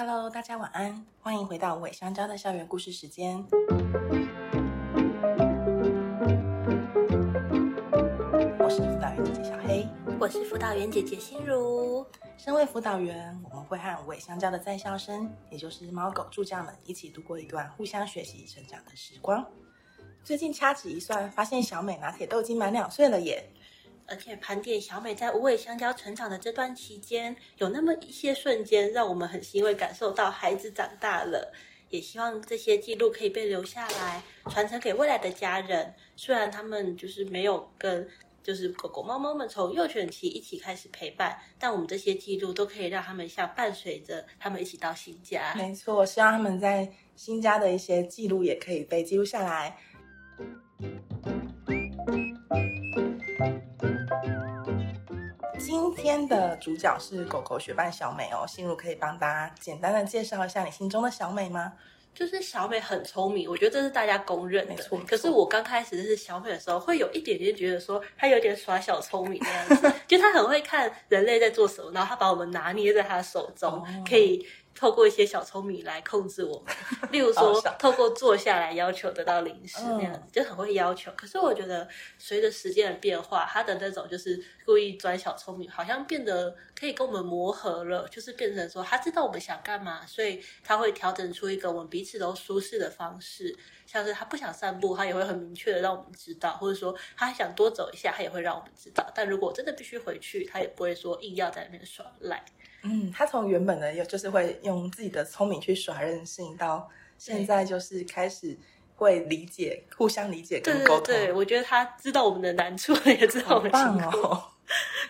Hello，大家晚安，欢迎回到无尾香蕉的校园故事时间。我是辅导员姐姐小黑，我是辅导员姐姐心如。身为辅导员，我们会和无尾香蕉的在校生，也就是猫狗助教们，一起度过一段互相学习成长的时光。最近掐指一算，发现小美拿铁都已经满两岁了耶！而且盘点小美在无尾香蕉成长的这段期间，有那么一些瞬间，让我们很欣慰感受到孩子长大了。也希望这些记录可以被留下来，传承给未来的家人。虽然他们就是没有跟就是狗狗、猫猫们从幼犬期一起开始陪伴，但我们这些记录都可以让他们像伴随着他们一起到新家。没错，我希望他们在新家的一些记录也可以被记录下来。今天的主角是狗狗学伴小美哦，心如可以帮大家简单的介绍一下你心中的小美吗？就是小美很聪明，我觉得这是大家公认的。没错。可是我刚开始认识小美的时候，会有一点点觉得说她有点耍小聪明那样子，就她很会看人类在做什么，然后她把我们拿捏在她手中，哦、可以。透过一些小聪明来控制我们，例如说透过坐下来要求得到零食那样子，就很会要求。可是我觉得随着时间的变化，他的那种就是故意装小聪明，好像变得可以跟我们磨合了，就是变成说他知道我们想干嘛，所以他会调整出一个我们彼此都舒适的方式。像是他不想散步，他也会很明确的让我们知道，或者说他还想多走一下，他也会让我们知道。但如果真的必须回去，他也不会说硬要在那边耍赖。嗯，他从原本的就是会用自己的聪明去耍任性，到现在就是开始会理解、互相理解跟沟通。对，对，对，我觉得他知道我们的难处，也知道我们辛苦。哦，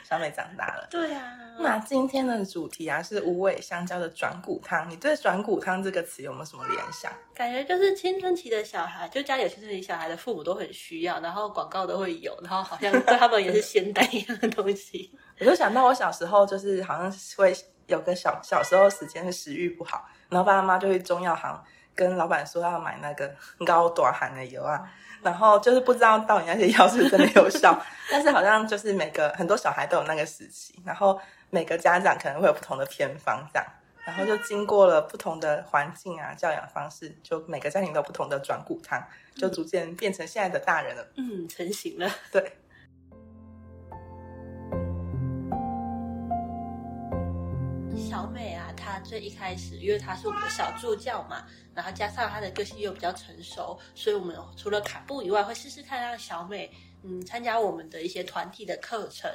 小美长大了。对呀，啊。那今天的主题啊是无尾香蕉的转骨汤。你对转骨汤这个词有没有什么联想？感觉就是青春期的小孩，就家里有青春期小孩的父母都很需要，然后广告都会有，然后好像对他们也是 仙丹一样的东西。我就想到我小时候，就是好像会有个小小时候时间是食欲不好，然后爸爸妈妈就去中药行跟老板说要买那个高短含的油啊，然后就是不知道到底那些药是真的有效，但是好像就是每个很多小孩都有那个时期，然后每个家长可能会有不同的偏方这样，然后就经过了不同的环境啊教养方式，就每个家庭都有不同的转骨汤，就逐渐变成现在的大人了，嗯，成型了，对。小美啊，她最一开始，因为她是我们的小助教嘛，然后加上她的个性又比较成熟，所以我们除了卡布以外，会试试看让小美嗯参加我们的一些团体的课程。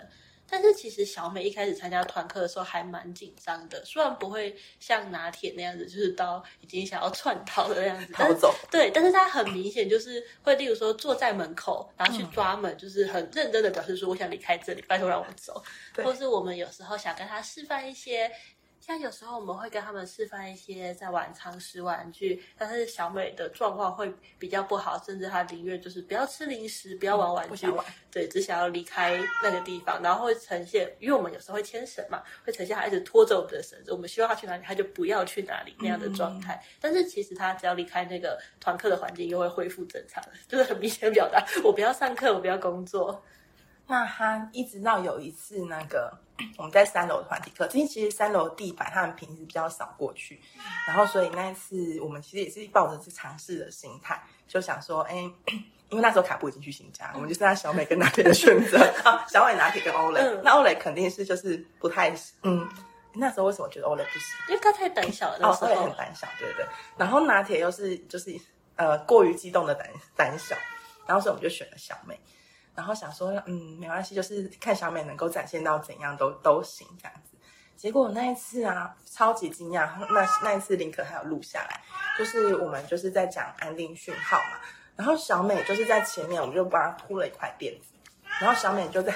但是其实小美一开始参加团课的时候还蛮紧张的，虽然不会像拿铁那样子，就是到已经想要窜逃的那样子，逃走。对，但是她很明显就是会，例如说坐在门口，然后去抓门，嗯、就是很认真的表示说我想离开这里，拜托让我走。或是我们有时候想跟她示范一些。像有时候我们会跟他们示范一些在玩常识玩具，但是小美的状况会比较不好，甚至她宁愿就是不要吃零食，不要玩玩具，嗯、玩，对，只想要离开那个地方，然后会呈现，因为我们有时候会牵绳嘛，会呈现她一直拖着我们的绳子，我们希望她去哪里，她就不要去哪里那样的状态。嗯、但是其实她只要离开那个团课的环境，又会恢复正常，就是很明显表达我不要上课，我不要工作。那他一直到有一次那个 我们在三楼的团体课，因为其实三楼地板他们平时比较少过去，然后所以那一次我们其实也是抱着去尝试的心态，就想说，哎，因为那时候卡布已经去新家，我们就剩下小美跟拿铁的选择啊，小美、拿铁跟欧蕾，嗯、那欧蕾肯定是就是不太嗯，那时候为什么觉得欧蕾不行？因为他太胆小了，那时候欧蕾很胆小，对不对？然后拿铁又是就是呃过于激动的胆胆小，然后所以我们就选了小美。然后想说，嗯，没关系，就是看小美能够展现到怎样都都行这样子。结果那一次啊，超级惊讶。那那一次林可还有录下来，就是我们就是在讲安定讯号嘛。然后小美就是在前面，我们就帮她铺了一块垫子。然后小美就在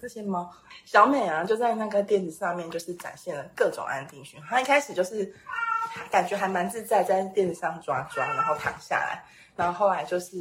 这些猫，小美啊就在那个垫子上面，就是展现了各种安定讯号。她一开始就是感觉还蛮自在，在垫子上抓抓，然后躺下来。然后后来就是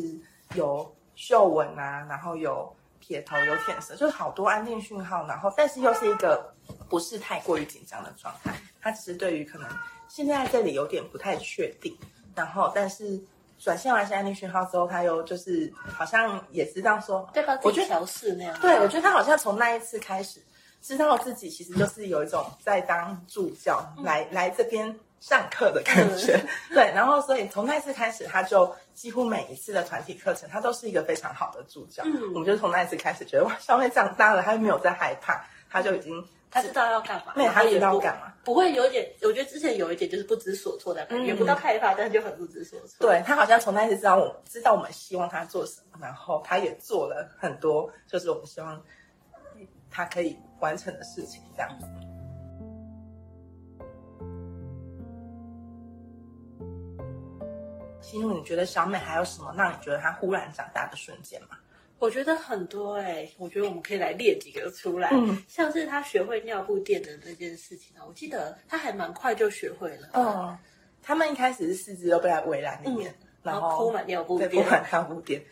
有。嗅闻啊，然后有撇头，有舔舌，就是好多安定讯号。然后，但是又是一个不是太过于紧张的状态。他只是对于可能现在这里有点不太确定。然后，但是转现完安定讯号之后，他又就是好像也知道说，对吧？我觉得调试那样。对，我觉得他好像从那一次开始，知道自己其实就是有一种在当助教，嗯、来来这边上课的感觉。对，然后所以从那次开始，他就几乎每一次的团体课程，他都是一个非常好的助教。嗯，我们就从那一次开始觉得哇，小美长大了，他没有在害怕，他就已经。他知道要干嘛，没有他知道干嘛，不会有一点，我觉得之前有一点就是不知所措的感觉，也不到害怕，但是就很不知所措。对，他好像从那次知道我知道我们希望他做什么，然后他也做了很多，就是我们希望他可以完成的事情，这样子。心路，你觉得小美还有什么让你觉得她忽然长大的瞬间吗？我觉得很多哎、欸，我觉得我们可以来列几个出来，嗯、像是她学会尿布垫的那件事情啊，我记得她还蛮快就学会了。哦，他们一开始是四肢都被在围栏里面，嗯、然后铺满尿布垫，铺满尿布垫，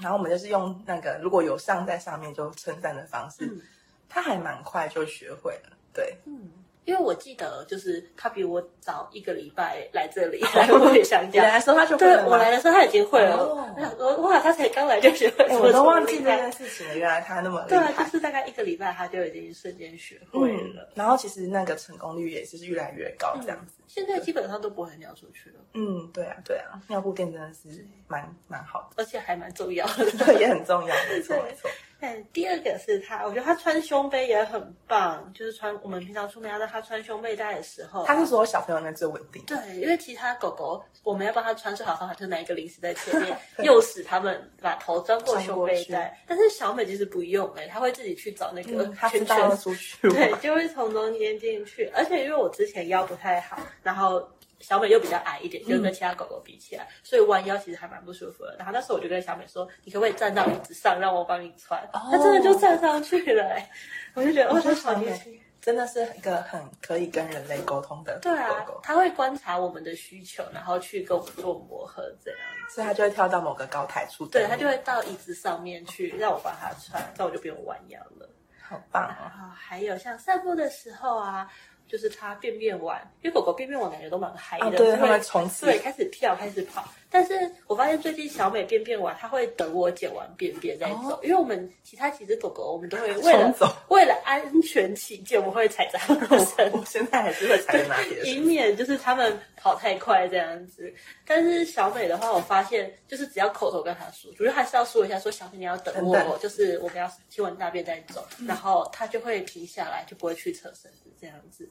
然后我们就是用那个如果有上在上面就称赞的方式，嗯、他还蛮快就学会了，对，嗯。因为我记得，就是他比我早一个礼拜来这里来会想家。你来的时候他就会了。对，我来的时候他已经会了。我想说，哇，他才刚来就学会，我都忘记这件事情了。原来他那么厉害。对啊，就是大概一个礼拜，他就已经瞬间学会了。然后其实那个成功率也是越来越高，这样子。现在基本上都不会尿出去了。嗯，对啊，对啊，尿布垫真的是蛮蛮好的，而且还蛮重要的，对，也很重要，没错没错。第二个是他，我觉得他穿胸背也很棒，就是穿我们平常出门要让他穿胸背带的时候，他是所有小朋友里面最稳定。对，因为其他狗狗我们要帮他穿最好方法就是拿一个零食在前面，诱使他们把头钻过胸背带。但是小美其实不用哎、欸，他会自己去找那个圈圈出去，对，就会从中间进去。而且因为我之前腰不太好，然后。小美又比较矮一点，就跟其他狗狗比起来，嗯、所以弯腰其实还蛮不舒服的。然后那时候我就跟小美说：“你可不可以站到椅子上，让我帮你穿？”哦、她真的就站上去了、欸，我就觉得哇，她好年轻，真的是一个很可以跟人类沟通的狗狗。对啊，他会观察我们的需求，然后去跟我们做磨合，这样。所以他就会跳到某个高台处，对，他就会到椅子上面去让我帮他穿，那我就不用弯腰了。好棒哦！然后还有像散步的时候啊。就是它便便完，因为狗狗便便完感觉都蛮嗨的，对，从此对开始跳，开始跑。但是我发现最近小美便便完，它会等我捡完便便再走，因为我们其他几只狗狗，我们都会为了 为了安全起见，我们会踩在它们身。我现在还是会踩在那里，以免就是它们跑太快这样子。但是小美的话，我发现就是只要口头跟它说，主要还是要说一下，说小美你要等我，就是我们要清完大便再走，然后它就会停下来，就不会去扯身子这样子。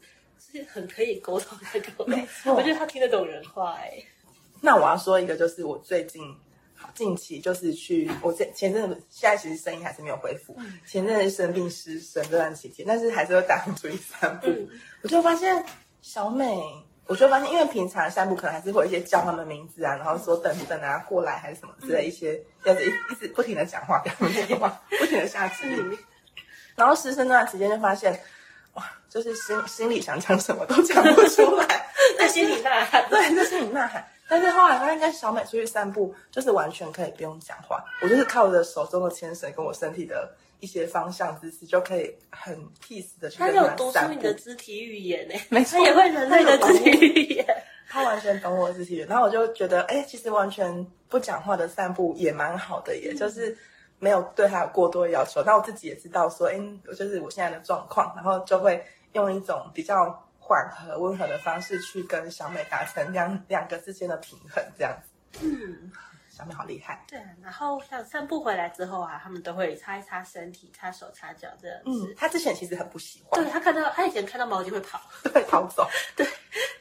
是很可以沟通的狗，没错，我觉得他听得懂人话哎。那我要说一个，就是我最近近期就是去，我前前阵子现在其实声音还是没有恢复，嗯、前阵子生病失声这段期间，但是还是会带出去散步。嗯、我就发现小美，我就发现，因为平常散步可能还是会有一些叫他们名字啊，然后说等等啊过来还是什么之类一些，要是一一直不停的讲话，不停的下指令。嗯、然后失声那段时间就发现。哇，就是心心里想讲什么都讲不出来，在心里呐喊，对，在心里呐喊。但是后来发现跟小美出去散步，就是完全可以不用讲话，我就是靠着手中的牵绳跟我身体的一些方向姿势，就可以很 peace 的去跟他散步。他有读出你的肢体语言呢，没错，他也会人类的肢体语言，他完全懂我的肢体语言。然后我就觉得，哎、欸，其实完全不讲话的散步也蛮好的耶，也、嗯、就是。没有对他有过多的要求，那我自己也知道说，哎，就是我现在的状况，然后就会用一种比较缓和、温和的方式去跟小美达成两两个之间的平衡，这样。嗯。小美好厉害，对。然后像散步回来之后啊，他们都会擦一擦身体，擦手擦脚这样子。嗯，他之前其实很不喜欢，对，他看到他以前看到毛巾会跑，对逃走，对，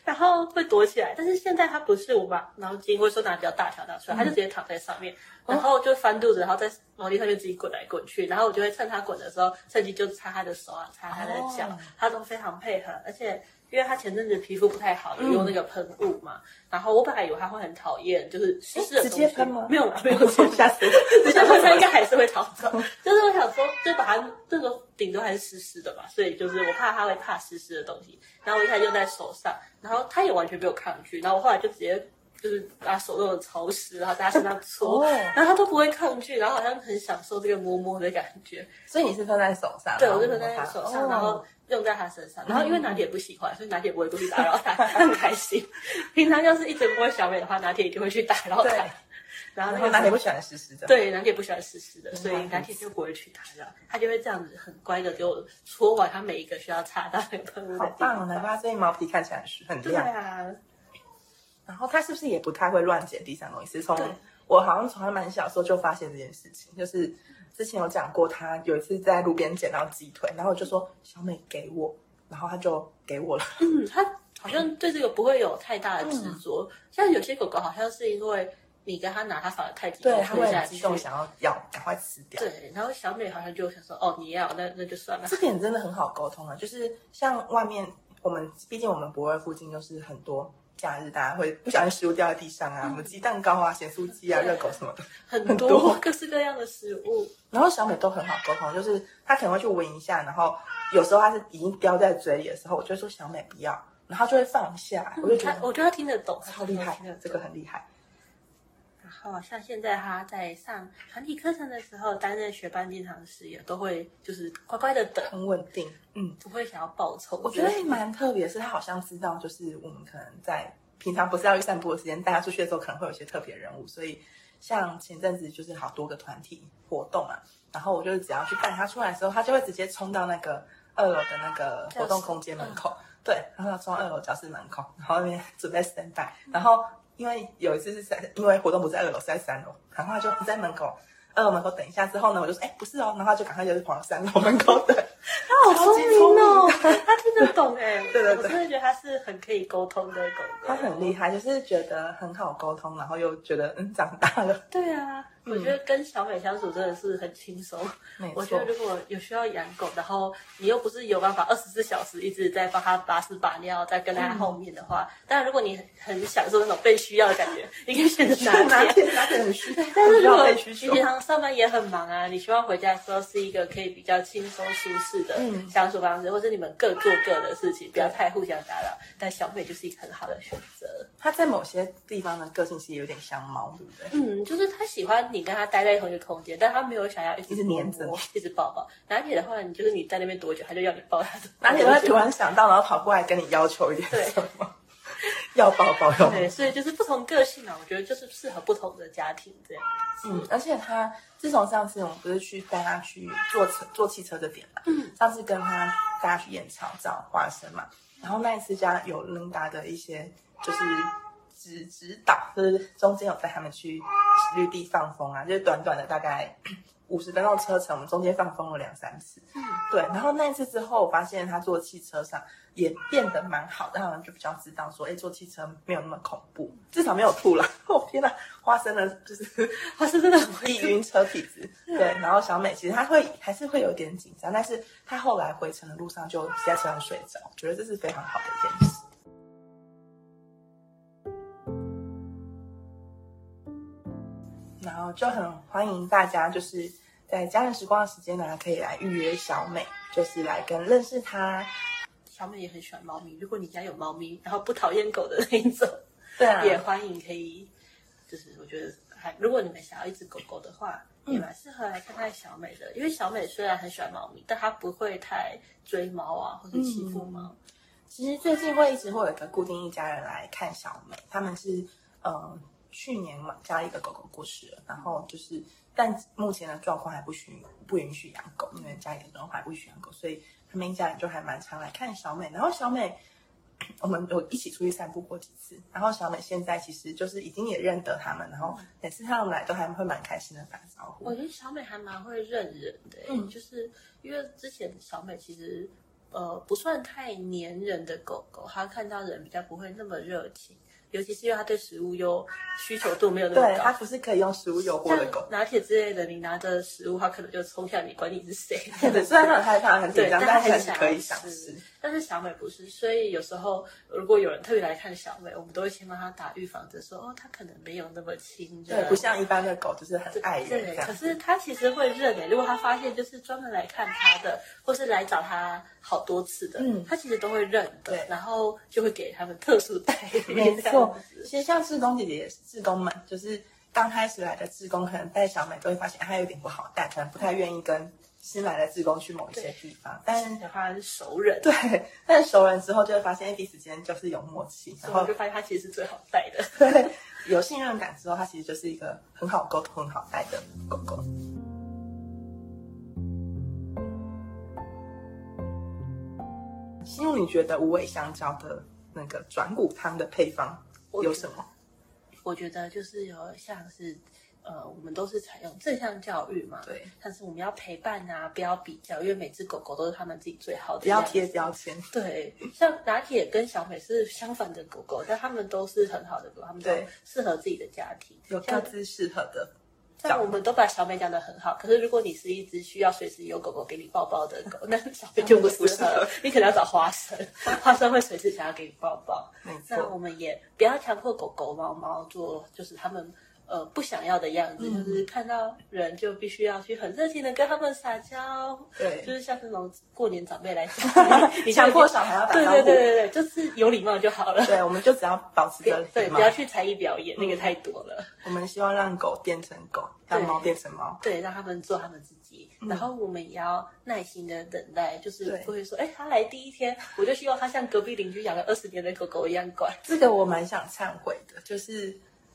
然后会躲起来。但是现在他不是我把毛巾或者说拿比较大条拿出来，他就直接躺在上面，然后就翻肚子，然后在毛巾上面自己滚来滚去。然后我就会趁他滚的时候，趁机就擦他的手啊，擦他的脚，他都非常配合，而且。因为他前阵子皮肤不太好，有用那个喷雾嘛。嗯、然后我本来以为他会很讨厌，就是湿湿的东西。直接喷吗？没有，没有，吓死我！直接喷他应该还是会逃走。就是我想说，就把它这个顶多还是湿湿的嘛，所以就是我怕他会怕湿湿的东西。然后我一开始用在手上，然后他也完全没有抗拒。然后我后来就直接就是把手弄得潮湿，然后在他身上搓，哦、然后他都不会抗拒，然后好像很享受这个摸摸的感觉。所以你是喷在手上？对，我是喷在手上，然后。用在他身上，然后因为拿铁不喜欢，所以拿铁不会过去打扰他，他 很开心。平常要是一直摸小美的话，拿铁一定会去打扰他。然后那个拿铁不喜欢湿湿的，对，拿铁不喜欢湿湿的，所以拿铁就不会去打扰，他就会这样子很乖的给我搓完他每一个需要擦到那个喷雾的地方。好棒，难怪它最近毛皮看起来很亮。对啊，然后他是不是也不太会乱捡地上东西？是从我好像从他蛮小时候就发现这件事情，就是之前有讲过，他有一次在路边捡到鸡腿，然后我就说小美给我，然后他就给我了。嗯，他。好像对这个不会有太大的执着，嗯、像有些狗狗好像是因为你跟他拿，它反而太激动，对，它会很激动，想要要赶快吃掉。对，然后小美好像就想说，哦，你要，那那就算了。这点真的很好沟通啊，就是像外面我们，毕竟我们博尔附近就是很多假日，大家会不小心食物掉在地上啊，嗯、什么鸡蛋糕啊、咸酥鸡啊、热狗什么的，很多，各式各样的食物。然后小美都很好沟通，就是她可能会去闻一下，然后有时候她是已经叼在嘴里的时候，我就会说小美不要。然后就会放下，我就觉得，我觉得她听得懂，超厉害，这个很厉害。然后像现在他在上团体课程的时候，担任学班经常师也都会就是乖乖的等，很稳定，嗯，不会想要报仇。我觉得蛮特别，是他好像知道，就是我们可能在平常不是要去散步的时间，带他出去的时候，可能会有一些特别人物，所以像前阵子就是好多个团体活动啊，然后我就是只要去带他出来的时候，他就会直接冲到那个二楼的那个活动空间门口。对，然后从二楼教室门口，然后那边准备 stand by，然后因为有一次是在，因为活动不是在二楼，是在三楼，然后他就不在门口，二楼门口等一下之后呢，我就说，哎，不是哦，然后他就赶快就是跑到三楼门口等。他好聪明哦，他听得懂哎，对对对，我真的觉得他是很可以沟通的狗狗，他很厉害，就是觉得很好沟通，然后又觉得嗯长大了。对啊。我觉得跟小美相处真的是很轻松。我觉得如果有需要养狗，然后你又不是有办法二十四小时一直在帮它把屎把尿，在跟它后面的话，当然如果你很享受那种被需要的感觉，你可以选择拿铁，拿铁很需要。但是如果你平常上班也很忙啊，你希望回家的时候是一个可以比较轻松舒适的相处方式，或者你们各做各的事情，不要太互相打扰。但小美就是一个很好的选择。它在某些地方的个性是有点像猫，对不对？嗯，就是它喜欢。你跟他待在同一个空间，但他没有想要一直黏着，一直抱抱。拿铁的话，你就是你在那边多久，他就要你抱他。拿铁会突然想到，然后跑过来跟你要求一点什么，要抱抱要。对，所以就是不同个性嘛，我觉得就是适合不同的家庭这样。嗯，而且他自从上次我们不是去带他去坐车坐汽车的点嘛，嗯，上次跟他带他去燕巢找花生嘛，然后那一次家有琳达的一些就是。指指导，就是中间有带他们去绿地放风啊，就是短短的大概五十分钟车程，我们中间放风了两三次。嗯，对。然后那一次之后，我发现他坐汽车上也变得蛮好的，他们就比较知道说，哎，坐汽车没有那么恐怖，至少没有吐了。哦天哪，花生的就是 花生真的很易晕车体质。对，然后小美其实她会还是会有点紧张，但是她后来回程的路上就在车上睡着，觉得这是非常好的一件事。就很欢迎大家，就是在家人时光的时间呢，可以来预约小美，就是来跟认识她。小美也很喜欢猫咪，如果你家有猫咪，然后不讨厌狗的那一种，对啊，也欢迎可以。就是我觉得还，如果你们想要一只狗狗的话，也蛮适合来看看小美的。因为小美虽然很喜欢猫咪，但她不会太追猫啊，或者欺负猫。嗯。其实最近会一直会有一个固定一家人来看小美，他们是呃。去年嘛，家里一个狗狗过世了，然后就是，但目前的状况还不许不允许养狗，因为家里的状况还不许养狗，所以他们一家人就还蛮常来看小美。然后小美，我们有一起出去散步过几次，然后小美现在其实就是已经也认得他们，然后每次他们来都还会蛮开心的打招呼。我觉得小美还蛮会认人的，嗯，就是因为之前小美其实呃不算太黏人的狗狗，她看到人比较不会那么热情。尤其是因为它对食物又需求度没有那么高，对，它不是可以用食物诱惑的狗。拿铁之类的，你拿着食物，它可能就冲向你，管你是谁。对，虽然它很害怕、很紧张，但还是可以想吃。但是小美不是，所以有时候如果有人特别来看小美，我们都会先帮他打预防针，说哦，它可能没有那么亲热。对，不像一般的狗，就是很爱人。对，可是它其实会认诶。如果它发现就是专门来看它的，或是来找它好多次的，嗯，他其实都会认。对，然后就会给他们特殊待遇。没错。其实像志工姐姐也是，志工们就是刚开始来的志工，可能带小美都会发现她有点不好带，可能不太愿意跟新来的志工去某一些地方，但是的话是熟人，对，但是熟人之后就会发现，彼此间就是有默契，然后就发现他其实是最好带的，对，有信任感之后，他其实就是一个很好沟通、很好带的狗狗。心如，你觉得无尾香蕉的那个转骨汤的配方有什么？我觉得就是有像是。呃，我们都是采用正向教育嘛，对。但是我们要陪伴啊，不要比较，因为每只狗狗都是他们自己最好的。不要贴标签。对，像拿铁跟小美是相反的狗狗，但他们都是很好的狗，他们都适合自己的家庭，有各自适合的。像我们都把小美讲得很好，可是如果你是一只需要随时有狗狗给你抱抱的狗，那小美就不适合，你可能要找花生，花生会随时想要给你抱抱。那我们也不要强迫狗狗、猫猫做，就是他们。呃，不想要的样子，嗯、就是看到人就必须要去很热情的跟他们撒娇，对，就是像这种过年长辈来讲，你 强迫小孩要打招呼，对对对对对，就是有礼貌就好了。对，我们就只要保持着对，不要去才艺表演，嗯，那个太多了。我们希望让狗变成狗，让猫变成猫，对，让他们做他们自己。嗯、然后我们也要耐心的等待，就是不会说，哎，他来第一天，我就希望他像隔壁邻居养了二十年的狗狗一样乖。这个我蛮想忏悔的，就是。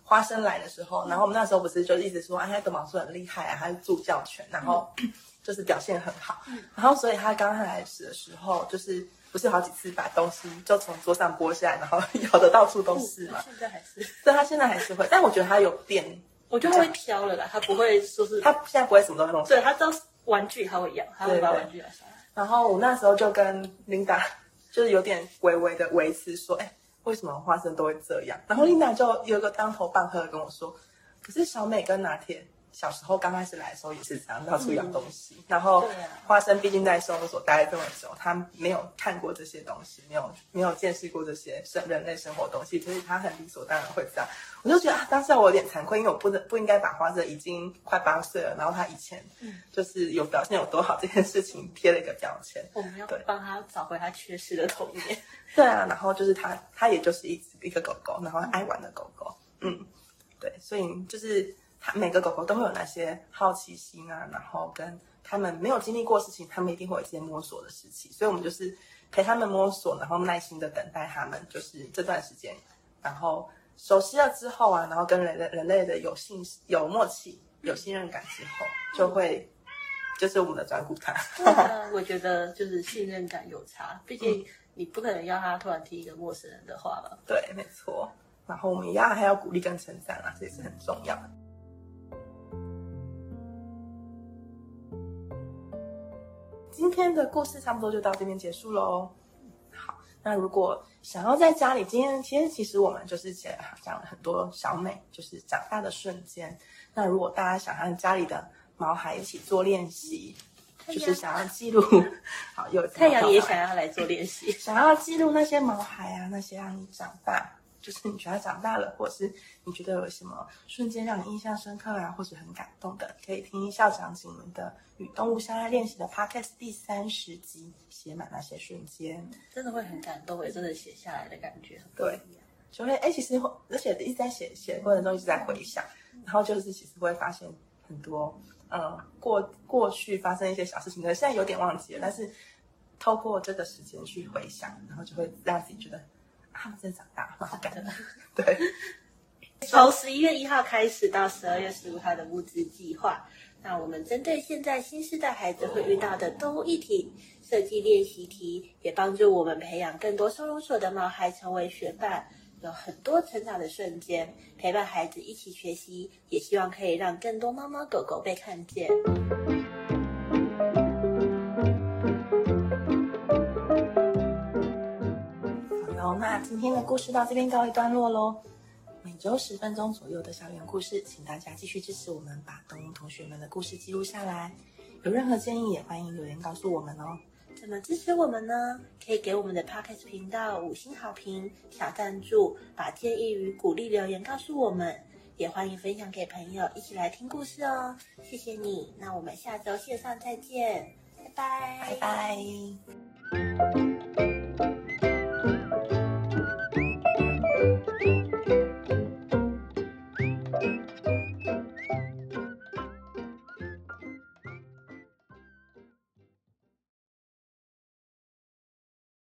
花生来的时候，然后我们那时候不是就一直说，哎，德毛叔很厉害啊，他是助教犬，然后 就是表现很好，然后所以他刚开始的时候，就是不是好几次把东西就从桌上拨下来，然后咬的到处都是嘛。现在还是，对，他现在还是会，但我觉得他有变，我觉得他会挑了啦，他不会说是他现在不会什么都弄，对，他知道玩具他会咬，他会把玩具咬下来。然后我那时候就跟琳达就是有点微微的维持说，哎。为什么花生都会这样？然后丽娜就有一个当头棒喝的跟我说：“可是小美跟拿铁小时候刚开始来的时候也是这样，到处咬东西。嗯、然后花生毕竟在收容所待了这么久，他没有看过这些东西，没有没有见识过这些生人类生活东西，所以他很理所当然会这样。我就觉得啊，当时我有点惭愧，因为我不能不应该把花生已经快八岁了，然后他以前就是有表现有多好这件事情贴了一个标签。我们要帮他找回他缺失的童年。”对啊，然后就是他，他也就是一只一个狗狗，然后爱玩的狗狗，嗯，对，所以就是它每个狗狗都会有那些好奇心啊，然后跟他们没有经历过事情，他们一定会有一些摸索的事情，所以我们就是陪他们摸索，然后耐心的等待他们，就是这段时间，然后熟悉了之后啊，然后跟人类人类的有信有默契、有信任感之后，就会就是我们的转骨汤。我觉得就是信任感有差，毕竟。你不可能要他突然听一个陌生人的话吧？对，没错。然后我们一样还要鼓励跟称赞啊，这也是很重要的。今天的故事差不多就到这边结束喽。好，那如果想要在家里，今天其实其实我们就是讲讲了很多小美就是长大的瞬间。那如果大家想让家里的毛孩一起做练习。就是想要记录，好有太阳也想要来做练习，想要记录那些毛孩啊，那些让你长大，就是你觉得长大了，或者是你觉得有什么瞬间让你印象深刻啊，或者很感动的，可以听校长请们的与动物相爱练习的 Podcast 第三十集，写满那些瞬间，真的会很感动，也真的写下来的感觉，对，就会哎，其实而且一直在写写过程中一直在回想，然后就是其实会发现很多。嗯，过过去发生一些小事情，可能现在有点忘记了，但是透过这个时间去回想，然后就会让自己觉得啊，真长大，好感动。对，从十一月一号开始到十二月十五号的募资计划，那我们针对现在新世代孩子会遇到的动物议题设计练习题，也帮助我们培养更多收容所的毛孩成为学伴。有很多成长的瞬间，陪伴孩子一起学习，也希望可以让更多猫猫狗狗被看见。那今天的故事到这边告一段落喽。每周十分钟左右的校园故事，请大家继续支持我们，把动物同学们的故事记录下来。有任何建议，也欢迎留言告诉我们哦。怎么支持我们呢？可以给我们的 Podcast 频道五星好评、小赞助，把建议与鼓励留言告诉我们，也欢迎分享给朋友一起来听故事哦。谢谢你，那我们下周线上再见，拜拜，拜拜。